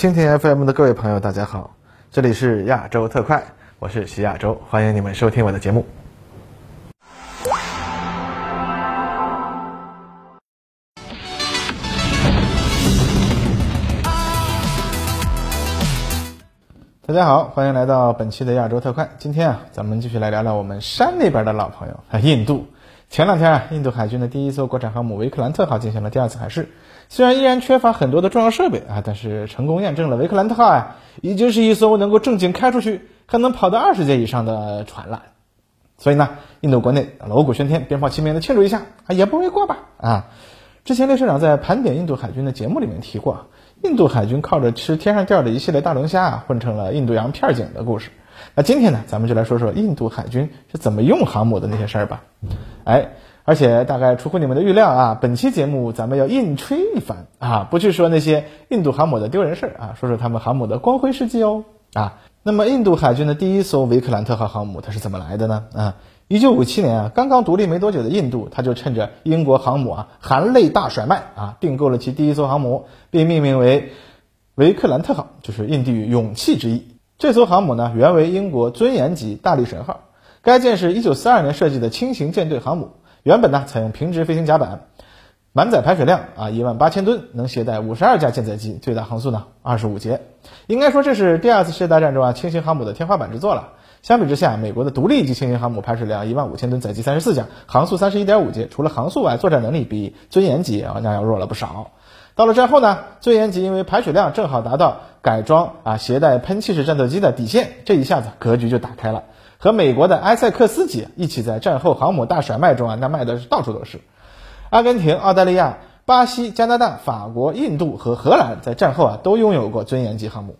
蜻蜓 FM 的各位朋友，大家好，这里是亚洲特快，我是徐亚洲，欢迎你们收听我的节目。大家好，欢迎来到本期的亚洲特快。今天啊，咱们继续来聊聊我们山那边的老朋友——印度。前两天啊，印度海军的第一艘国产航母“维克兰特号”进行了第二次海试。虽然依然缺乏很多的重要设备啊，但是成功验证了维克兰特号啊，已经是一艘能够正经开出去，还能跑到二十节以上的船了。所以呢，印度国内锣鼓喧天、鞭炮齐鸣的庆祝一下啊，也不为过吧？啊，之前列社长在盘点印度海军的节目里面提过，印度海军靠着吃天上掉的一系列大龙虾啊，混成了印度洋片警的故事。那今天呢，咱们就来说说印度海军是怎么用航母的那些事儿吧。哎。而且大概出乎你们的预料啊，本期节目咱们要硬吹一番啊，不去说那些印度航母的丢人事儿啊，说说他们航母的光辉事迹哦啊。那么印度海军的第一艘维克兰特号航母它是怎么来的呢？啊，一九五七年啊，刚刚独立没多久的印度，他就趁着英国航母啊含泪大甩卖啊，订购了其第一艘航母，并命名为维克兰特号，就是印地语勇气之意。这艘航母呢，原为英国尊严级大力神号，该舰是一九四二年设计的轻型舰队航母。原本呢，采用平直飞行甲板，满载排水量啊一万八千吨，能携带五十二架舰载机，最大航速呢二十五节。应该说这是第二次世界大战中啊轻型航母的天花板之作了。相比之下，美国的独立级轻型航母排水量一万五千吨，载机三十四架，航速三十一点五节，除了航速外，作战能力比尊严级啊那要弱了不少。到了战后呢，尊严级因为排水量正好达到改装啊携带喷气式战斗机的底线，这一下子格局就打开了。和美国的埃塞克斯级一起在战后航母大甩卖中啊，那卖的是到处都是。阿根廷、澳大利亚、巴西、加拿大、法国、印度和荷兰在战后啊都拥有过尊严级航母。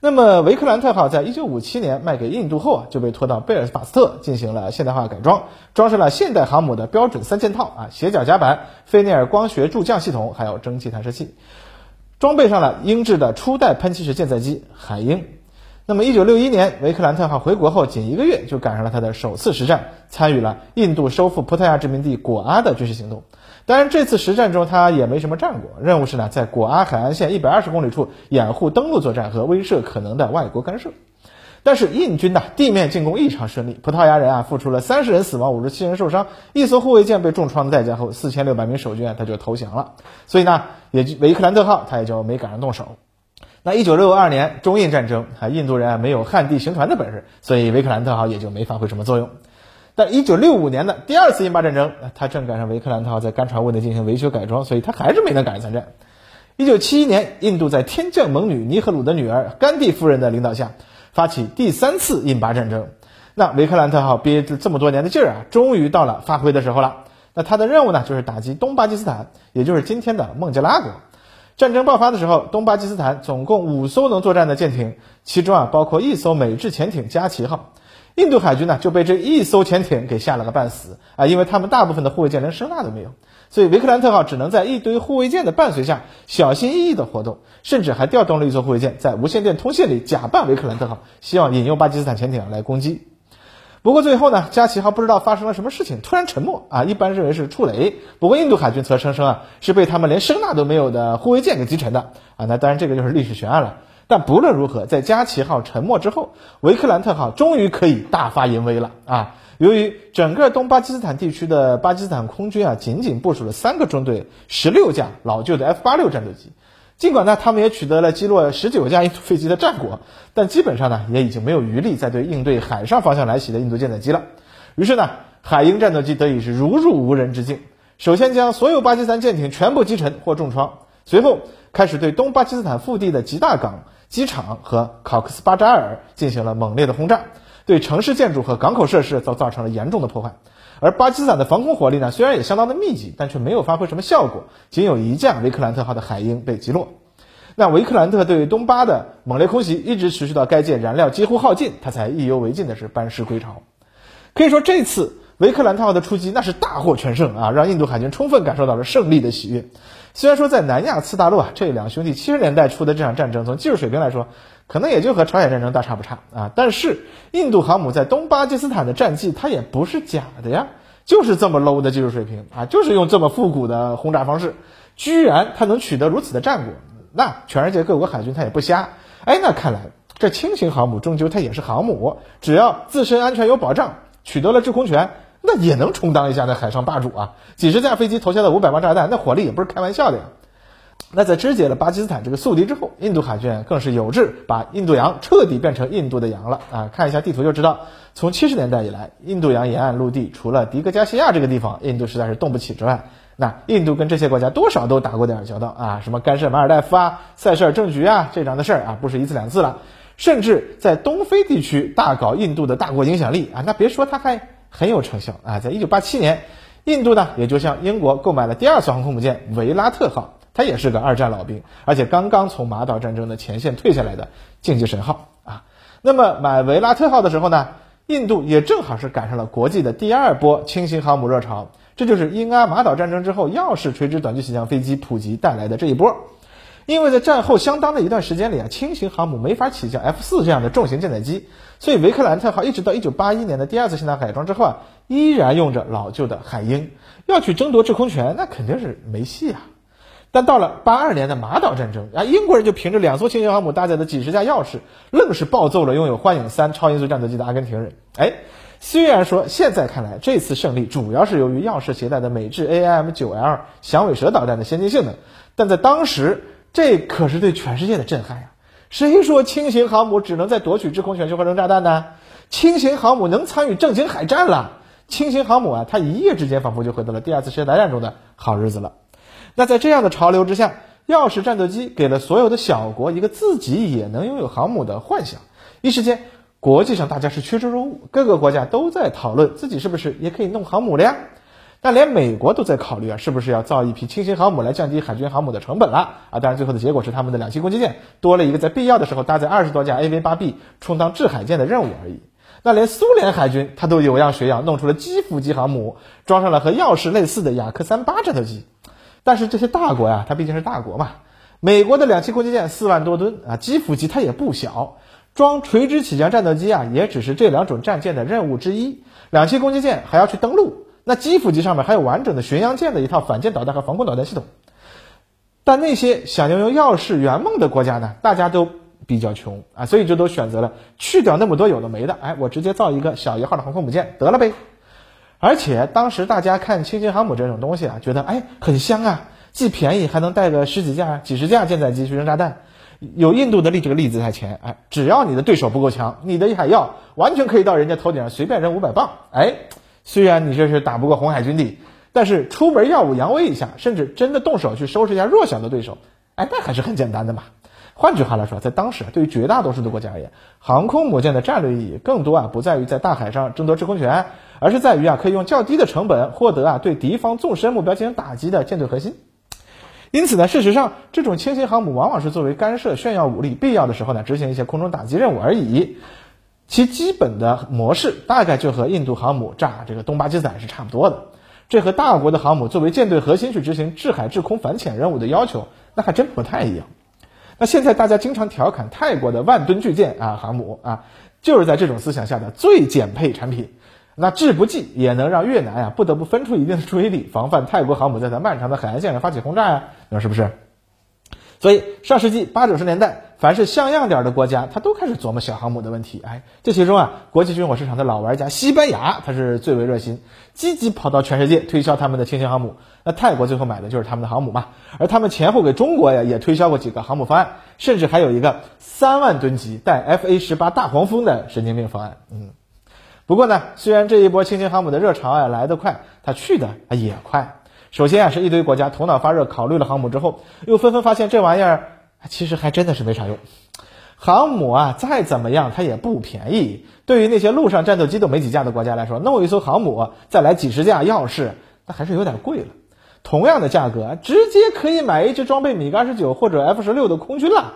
那么维克兰特号在一九五七年卖给印度后啊，就被拖到贝尔法斯特进行了现代化改装，装上了现代航母的标准三件套啊，斜角甲板、菲涅尔光学助降系统，还有蒸汽弹射器，装备上了英制的初代喷气式舰载机海鹰。那么，一九六一年，维克兰特号回国后，仅一个月就赶上了他的首次实战，参与了印度收复葡萄牙殖民地果阿的军事行动。当然，这次实战中他也没什么战果，任务是呢，在果阿海岸线一百二十公里处掩护登陆作战和威慑可能的外国干涉。但是印军呢，地面进攻异常顺利，葡萄牙人啊，付出了三十人死亡、五十七人受伤，一艘护卫舰被重创的代价后，四千六百名守军啊，他就投降了。所以呢，也就维克兰特号他也就没赶上动手。那一九六二年中印战争啊，印度人啊没有旱地行船的本事，所以维克兰特号也就没发挥什么作用。但一九六五年的第二次印巴战争，他正赶上维克兰特号在干船坞内进行维修改装，所以他还是没能赶上参战。一九七一年，印度在天降猛女尼赫鲁的女儿甘地夫人的领导下，发起第三次印巴战争。那维克兰特号憋着这么多年的劲儿啊，终于到了发挥的时候了。那他的任务呢，就是打击东巴基斯坦，也就是今天的孟加拉国。战争爆发的时候，东巴基斯坦总共五艘能作战的舰艇，其中啊包括一艘美制潜艇加奇号。印度海军呢就被这一艘潜艇给吓了个半死啊，因为他们大部分的护卫舰连声呐都没有，所以维克兰特号只能在一堆护卫舰的伴随下小心翼翼的活动，甚至还调动了一艘护卫舰在无线电通信里假扮维克兰特号，希望引诱巴基斯坦潜艇来攻击。不过最后呢，加奇号不知道发生了什么事情，突然沉没啊！一般认为是触雷，不过印度海军则声称啊，是被他们连声呐都没有的护卫舰给击沉的啊！那当然这个就是历史悬案了。但不论如何，在加奇号沉没之后，维克兰特号终于可以大发淫威了啊！由于整个东巴基斯坦地区的巴基斯坦空军啊，仅仅部署了三个中队，十六架老旧的 F 八六战斗机。尽管呢，他们也取得了击落十九架印度飞机的战果，但基本上呢，也已经没有余力再对应对海上方向来袭的印度舰载机了。于是呢，海鹰战斗机得以是如入无人之境，首先将所有巴基斯坦舰艇全部击沉或重创，随后开始对东巴基斯坦腹地的吉大港、机场和考克斯巴扎尔进行了猛烈的轰炸，对城市建筑和港口设施都造成了严重的破坏。而巴基斯坦的防空火力呢，虽然也相当的密集，但却没有发挥什么效果，仅有一架维克兰特号的海鹰被击落。那维克兰特对于东巴的猛烈空袭一直持续到该舰燃料几乎耗尽，他才意犹未尽的是班师归朝。可以说这次维克兰特号的出击那是大获全胜啊，让印度海军充分感受到了胜利的喜悦。虽然说在南亚次大陆啊，这两兄弟七十年代初的这场战争，从技术水平来说，可能也就和朝鲜战争大差不差啊。但是印度航母在东巴基斯坦的战绩，它也不是假的呀，就是这么 low 的技术水平啊，就是用这么复古的轰炸方式，居然它能取得如此的战果。那全世界各国海军它也不瞎。哎，那看来这轻型航母终究它也是航母，只要自身安全有保障，取得了制空权，那也能充当一下那海上霸主啊！几十架飞机投下的五百磅炸弹，那火力也不是开玩笑的呀。那在肢解了巴基斯坦这个宿敌之后，印度海军更是有志把印度洋彻底变成印度的洋了啊！看一下地图就知道，从七十年代以来，印度洋沿岸陆地除了迪戈加西亚这个地方，印度实在是动不起之外，那印度跟这些国家多少都打过点交道啊，什么干涉马尔代夫啊、塞舌尔政局啊这样的事儿啊，不是一次两次了，甚至在东非地区大搞印度的大国影响力啊，那别说他还很有成效啊！在一九八七年，印度呢也就向英国购买了第二艘航空母舰维拉特号。他也是个二战老兵，而且刚刚从马岛战争的前线退下来的竞技神号啊。那么买维拉特号的时候呢，印度也正好是赶上了国际的第二波轻型航母热潮，这就是英阿马岛战争之后耀式垂直短距起降飞机普及带来的这一波。因为在战后相当的一段时间里啊，轻型航母没法起降 F 四这样的重型舰载机，所以维克兰特号一直到一九八一年的第二次现代改装之后啊，依然用着老旧的海鹰，要去争夺制空权，那肯定是没戏啊。但到了八二年的马岛战争啊，英国人就凭着两艘轻型航母搭载的几十架钥匙，愣是暴揍了拥有幻影三超音速战斗机的阿根廷人。哎，虽然说现在看来这次胜利主要是由于钥匙携带的美制 AIM 九 L 响尾蛇导弹的先进性能，但在当时这可是对全世界的震撼呀！谁说轻型航母只能在夺取制空权就会扔炸弹呢？轻型航母能参与正经海战了！轻型航母啊，它一夜之间仿佛就回到了第二次世界大战中的好日子了。那在这样的潮流之下，钥匙战斗机给了所有的小国一个自己也能拥有航母的幻想。一时间，国际上大家是趋之若鹜，各个国家都在讨论自己是不是也可以弄航母了呀？但连美国都在考虑啊，是不是要造一批轻型航母来降低海军航母的成本了啊？当然，最后的结果是他们的两栖攻击舰多了一个在必要的时候搭载二十多架 AV-8B 充当制海舰的任务而已。那连苏联海军他都有样学样，弄出了基辅级航母，装上了和钥匙类似的雅克三八战斗机。但是这些大国呀，它毕竟是大国嘛。美国的两栖攻击舰四万多吨啊，基辅级它也不小，装垂直起降战斗机啊，也只是这两种战舰的任务之一。两栖攻击舰还要去登陆，那基辅级上面还有完整的巡洋舰的一套反舰导弹和防空导弹系统。但那些想拥有耀式圆梦的国家呢，大家都比较穷啊，所以就都选择了去掉那么多有的没的，哎，我直接造一个小一号的航空母舰得了呗。而且当时大家看轻型航母这种东西啊，觉得哎很香啊，既便宜还能带个十几架、几十架舰载机去扔炸弹。有印度的例这个例子在前，哎，只要你的对手不够强，你的海药完全可以到人家头顶上随便扔五百磅。哎，虽然你这是打不过红海军力，但是出门耀武扬威一下，甚至真的动手去收拾一下弱小的对手，哎，那还是很简单的嘛。换句话来说，在当时对于绝大多数的国家而言，航空母舰的战略意义更多啊，不在于在大海上争夺制空权，而是在于啊，可以用较低的成本获得啊对敌方纵深目标进行打击的舰队核心。因此呢，事实上，这种轻型航母往往是作为干涉、炫耀武力，必要的时候呢，执行一些空中打击任务而已。其基本的模式大概就和印度航母炸这个东巴基斯坦是差不多的。这和大国的航母作为舰队核心去执行制海制空反潜任务的要求，那还真不太一样。那现在大家经常调侃泰国的万吨巨舰啊，航母啊，就是在这种思想下的最减配产品。那制不济也能让越南啊不得不分出一定的注意力，防范泰国航母在它漫长的海岸线上发起轰炸呀，你说是不是？所以上世纪八九十年代，凡是像样点的国家，他都开始琢磨小航母的问题。哎，这其中啊，国际军火市场的老玩家西班牙，它是最为热心，积极跑到全世界推销他们的轻型航母。那泰国最后买的就是他们的航母嘛，而他们前后给中国呀也推销过几个航母方案，甚至还有一个三万吨级带 F A 十八大黄蜂的神经病方案。嗯，不过呢，虽然这一波轻型航母的热潮啊来得快，它去的也快。首先啊，是一堆国家头脑发热，考虑了航母之后，又纷纷发现这玩意儿其实还真的是没啥用。航母啊，再怎么样它也不便宜。对于那些陆上战斗机都没几架的国家来说，弄一艘航母再来几十架要是，那还是有点贵了。同样的价格，直接可以买一支装备米格二十九或者 F 十六的空军了。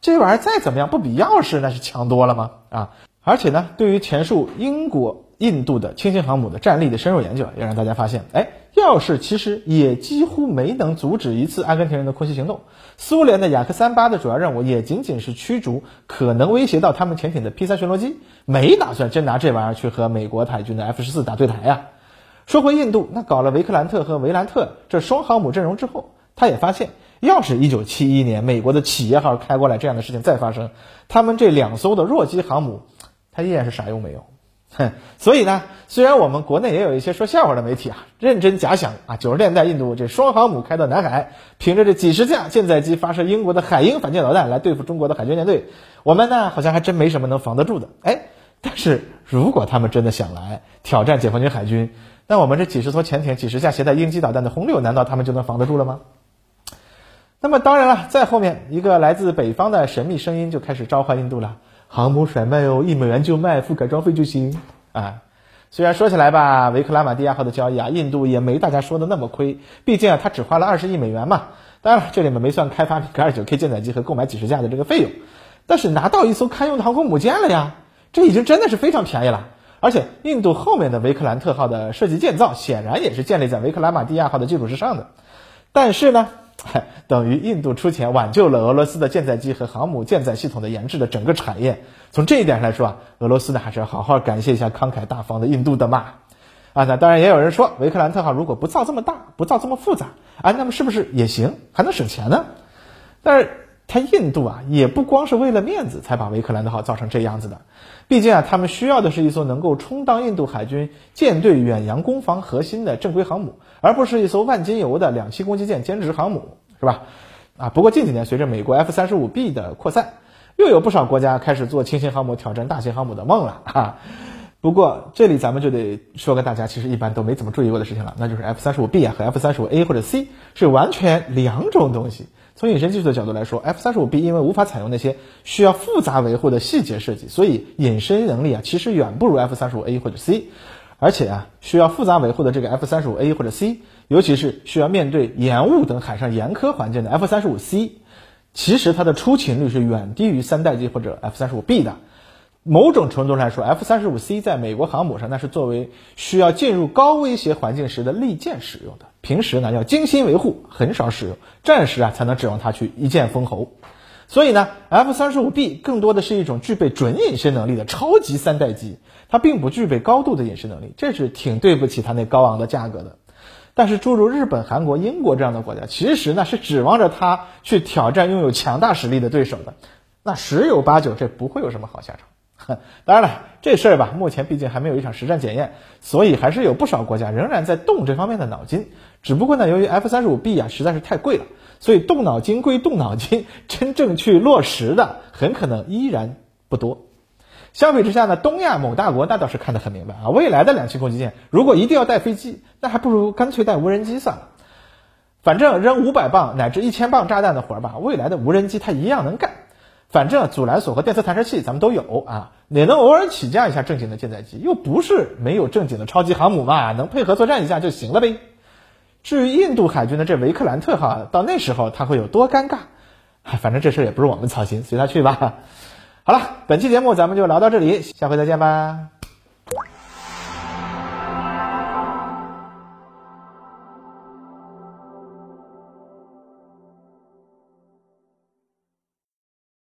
这玩意儿再怎么样，不比钥匙那是强多了吗？啊！而且呢，对于前述英国、印度的轻型航母的战力的深入研究，也让大家发现，哎。钥匙其实也几乎没能阻止一次阿根廷人的空袭行动。苏联的雅克三八的主要任务也仅仅是驱逐可能威胁到他们潜艇的 P 三巡逻机，没打算真拿这玩意儿去和美国海军的 F 十四打对台呀。说回印度，那搞了维克兰特和维兰特这双航母阵容之后，他也发现要是一九七一年美国的企业号开过来，这样的事情再发生，他们这两艘的弱鸡航母，它依然是啥用没有。哼，所以呢，虽然我们国内也有一些说笑话的媒体啊，认真假想啊，九十年代印度这双航母开到南海，凭着这几十架舰载机发射英国的海鹰反舰导弹来对付中国的海军舰队，我们呢好像还真没什么能防得住的。哎，但是如果他们真的想来挑战解放军海军，那我们这几十艘潜艇、几十架携带鹰击导弹的轰六，难道他们就能防得住了吗？那么当然了，在后面一个来自北方的神秘声音就开始召唤印度了。航母甩卖哦，一美元就卖，付改装费就行啊。虽然说起来吧，维克拉玛蒂亚号的交易啊，印度也没大家说的那么亏，毕竟啊，他只花了二十亿美元嘛。当然了，这里面没算开发米格二九 K 舰载机和购买几十架的这个费用，但是拿到一艘堪用的航空母舰了呀，这已经真的是非常便宜了。而且，印度后面的维克兰特号的设计建造，显然也是建立在维克拉玛蒂亚号的基础之上的。但是呢？等于印度出钱挽救了俄罗斯的舰载机和航母舰载系统的研制的整个产业。从这一点上来说啊，俄罗斯呢还是要好好感谢一下慷慨大方的印度的嘛。啊，那当然也有人说，维克兰特号如果不造这么大，不造这么复杂，啊，那么是不是也行，还能省钱呢？但是他印度啊，也不光是为了面子才把维克兰特号造成这样子的。毕竟啊，他们需要的是一艘能够充当印度海军舰队远洋攻防核心的正规航母，而不是一艘万金油的两栖攻击舰兼职航母，是吧？啊，不过近几年随着美国 F 三十五 B 的扩散，又有不少国家开始做轻型航母挑战大型航母的梦了啊。不过这里咱们就得说个大家其实一般都没怎么注意过的事情了，那就是 F 三十五 B 啊和 F 三十五 A 或者 C 是完全两种东西。从隐身技术的角度来说，F 三十五 B 因为无法采用那些需要复杂维护的细节设计，所以隐身能力啊其实远不如 F 三十五 A 或者 C。而且啊，需要复杂维护的这个 F 三十五 A 或者 C，尤其是需要面对盐雾等海上严苛环境的 F 三十五 C，其实它的出勤率是远低于三代机或者 F 三十五 B 的。某种程度上来说，F 三十五 C 在美国航母上那是作为需要进入高威胁环境时的利剑使用的，平时呢要精心维护，很少使用，战时啊才能指望它去一剑封喉。所以呢，F 三十五 B 更多的是一种具备准隐身能力的超级三代机，它并不具备高度的隐身能力，这是挺对不起它那高昂的价格的。但是诸如日本、韩国、英国这样的国家，其实呢是指望着它去挑战拥有强大实力的对手的，那十有八九这不会有什么好下场。当然了，这事儿吧，目前毕竟还没有一场实战检验，所以还是有不少国家仍然在动这方面的脑筋。只不过呢，由于 F 三十五 B 啊实在是太贵了，所以动脑筋归动脑筋，真正去落实的很可能依然不多。相比之下呢，东亚某大国那倒是看得很明白啊，未来的两栖攻击舰如果一定要带飞机，那还不如干脆带无人机算了。反正扔五百磅乃至一千磅炸弹的活儿吧，未来的无人机它一样能干。反正阻拦索和电磁弹射器咱们都有啊，也能偶尔起降一下正经的舰载机，又不是没有正经的超级航母嘛，能配合作战一下就行了呗。至于印度海军的这维克兰特号，到那时候他会有多尴尬？反正这事也不是我们操心，随他去吧。好了，本期节目咱们就聊到这里，下回再见吧。